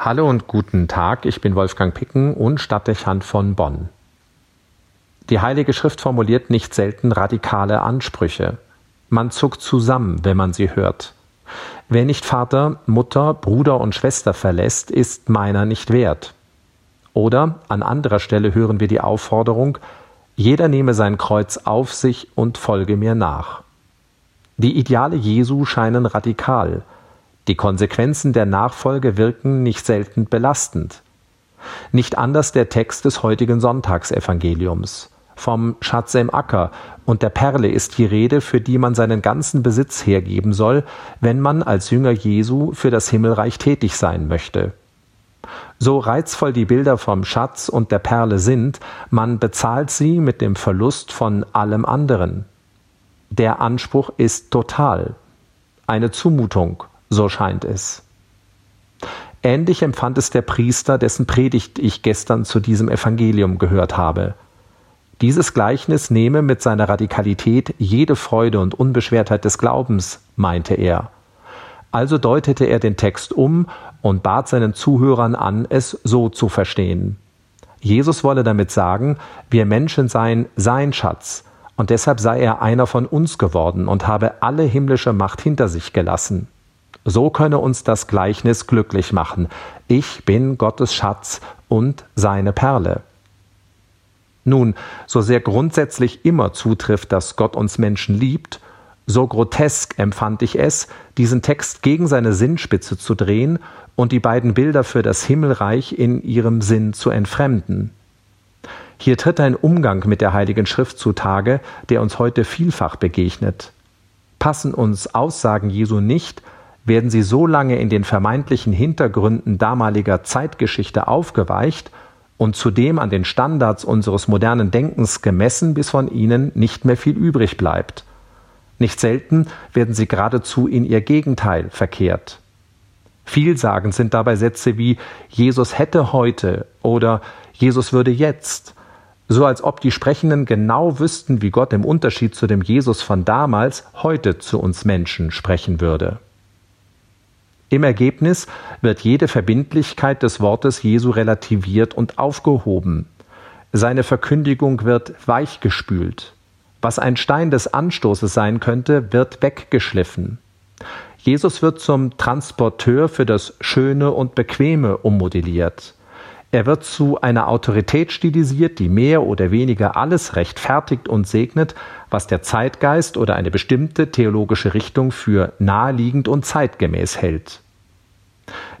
Hallo und guten Tag, ich bin Wolfgang Picken und Stadtdechant von Bonn. Die Heilige Schrift formuliert nicht selten radikale Ansprüche. Man zuckt zusammen, wenn man sie hört. Wer nicht Vater, Mutter, Bruder und Schwester verlässt, ist meiner nicht wert. Oder an anderer Stelle hören wir die Aufforderung, jeder nehme sein Kreuz auf sich und folge mir nach. Die Ideale Jesu scheinen radikal, die Konsequenzen der Nachfolge wirken nicht selten belastend. Nicht anders der Text des heutigen Sonntagsevangeliums. Vom Schatz im Acker und der Perle ist die Rede, für die man seinen ganzen Besitz hergeben soll, wenn man als Jünger Jesu für das Himmelreich tätig sein möchte. So reizvoll die Bilder vom Schatz und der Perle sind, man bezahlt sie mit dem Verlust von allem anderen. Der Anspruch ist total. Eine Zumutung, so scheint es. Ähnlich empfand es der Priester, dessen Predigt ich gestern zu diesem Evangelium gehört habe. Dieses Gleichnis nehme mit seiner Radikalität jede Freude und Unbeschwertheit des Glaubens, meinte er. Also deutete er den Text um und bat seinen Zuhörern an, es so zu verstehen. Jesus wolle damit sagen, wir Menschen seien sein Schatz, und deshalb sei er einer von uns geworden und habe alle himmlische Macht hinter sich gelassen. So könne uns das Gleichnis glücklich machen. Ich bin Gottes Schatz und seine Perle. Nun, so sehr grundsätzlich immer zutrifft, dass Gott uns Menschen liebt, so grotesk empfand ich es, diesen Text gegen seine Sinnspitze zu drehen und die beiden Bilder für das Himmelreich in ihrem Sinn zu entfremden. Hier tritt ein Umgang mit der Heiligen Schrift zutage, der uns heute vielfach begegnet. Passen uns Aussagen Jesu nicht, werden sie so lange in den vermeintlichen Hintergründen damaliger Zeitgeschichte aufgeweicht und zudem an den Standards unseres modernen Denkens gemessen, bis von ihnen nicht mehr viel übrig bleibt. Nicht selten werden sie geradezu in ihr Gegenteil verkehrt. Vielsagend sind dabei Sätze wie Jesus hätte heute oder Jesus würde jetzt, so als ob die Sprechenden genau wüssten, wie Gott im Unterschied zu dem Jesus von damals heute zu uns Menschen sprechen würde. Im Ergebnis wird jede Verbindlichkeit des Wortes Jesu relativiert und aufgehoben. Seine Verkündigung wird weichgespült. Was ein Stein des Anstoßes sein könnte, wird weggeschliffen. Jesus wird zum Transporteur für das Schöne und Bequeme ummodelliert. Er wird zu einer Autorität stilisiert, die mehr oder weniger alles rechtfertigt und segnet, was der Zeitgeist oder eine bestimmte theologische Richtung für naheliegend und zeitgemäß hält.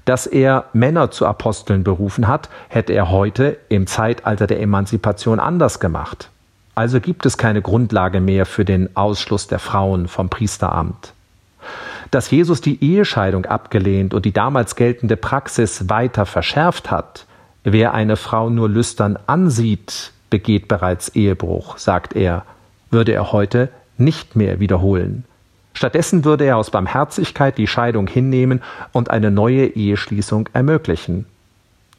Dass er Männer zu Aposteln berufen hat, hätte er heute im Zeitalter der Emanzipation anders gemacht. Also gibt es keine Grundlage mehr für den Ausschluss der Frauen vom Priesteramt. Dass Jesus die Ehescheidung abgelehnt und die damals geltende Praxis weiter verschärft hat, Wer eine Frau nur lüstern ansieht, begeht bereits Ehebruch, sagt er, würde er heute nicht mehr wiederholen. Stattdessen würde er aus Barmherzigkeit die Scheidung hinnehmen und eine neue Eheschließung ermöglichen.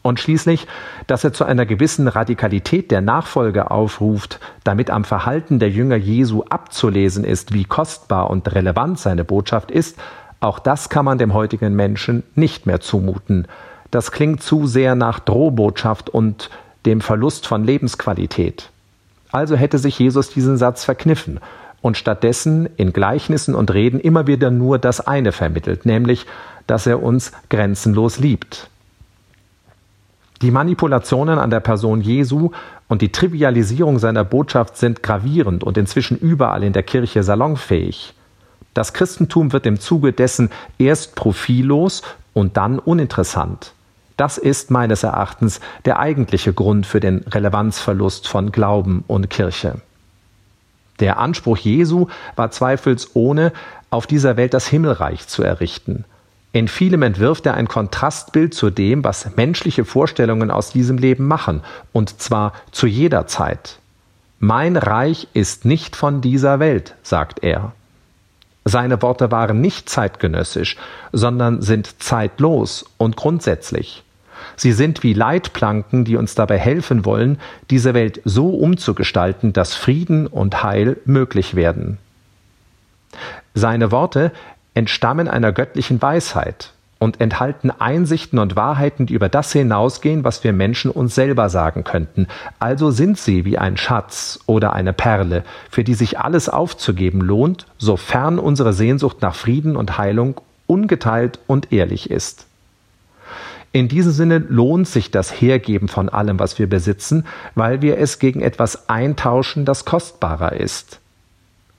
Und schließlich, dass er zu einer gewissen Radikalität der Nachfolge aufruft, damit am Verhalten der Jünger Jesu abzulesen ist, wie kostbar und relevant seine Botschaft ist, auch das kann man dem heutigen Menschen nicht mehr zumuten, das klingt zu sehr nach Drohbotschaft und dem Verlust von Lebensqualität. Also hätte sich Jesus diesen Satz verkniffen und stattdessen in Gleichnissen und Reden immer wieder nur das eine vermittelt, nämlich, dass er uns grenzenlos liebt. Die Manipulationen an der Person Jesu und die Trivialisierung seiner Botschaft sind gravierend und inzwischen überall in der Kirche salonfähig. Das Christentum wird im Zuge dessen erst profillos und dann uninteressant. Das ist meines Erachtens der eigentliche Grund für den Relevanzverlust von Glauben und Kirche. Der Anspruch Jesu war zweifelsohne, auf dieser Welt das Himmelreich zu errichten. In vielem entwirft er ein Kontrastbild zu dem, was menschliche Vorstellungen aus diesem Leben machen, und zwar zu jeder Zeit. Mein Reich ist nicht von dieser Welt, sagt er. Seine Worte waren nicht zeitgenössisch, sondern sind zeitlos und grundsätzlich. Sie sind wie Leitplanken, die uns dabei helfen wollen, diese Welt so umzugestalten, dass Frieden und Heil möglich werden. Seine Worte entstammen einer göttlichen Weisheit und enthalten Einsichten und Wahrheiten, die über das hinausgehen, was wir Menschen uns selber sagen könnten. Also sind sie wie ein Schatz oder eine Perle, für die sich alles aufzugeben lohnt, sofern unsere Sehnsucht nach Frieden und Heilung ungeteilt und ehrlich ist. In diesem Sinne lohnt sich das Hergeben von allem, was wir besitzen, weil wir es gegen etwas eintauschen, das kostbarer ist.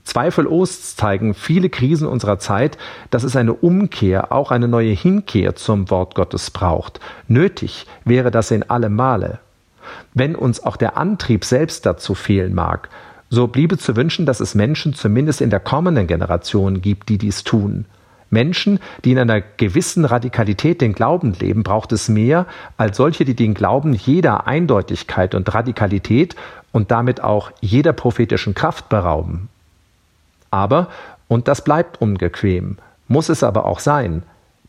Zweifellos zeigen viele Krisen unserer Zeit, dass es eine Umkehr, auch eine neue Hinkehr zum Wort Gottes braucht. Nötig wäre das in allem Male. Wenn uns auch der Antrieb selbst dazu fehlen mag, so bliebe zu wünschen, dass es Menschen zumindest in der kommenden Generation gibt, die dies tun. Menschen, die in einer gewissen Radikalität den Glauben leben, braucht es mehr als solche, die den Glauben jeder Eindeutigkeit und Radikalität und damit auch jeder prophetischen Kraft berauben. Aber, und das bleibt unbequem, muss es aber auch sein,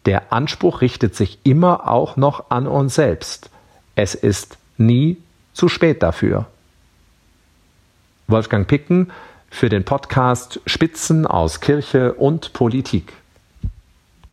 der Anspruch richtet sich immer auch noch an uns selbst. Es ist nie zu spät dafür. Wolfgang Picken für den Podcast Spitzen aus Kirche und Politik.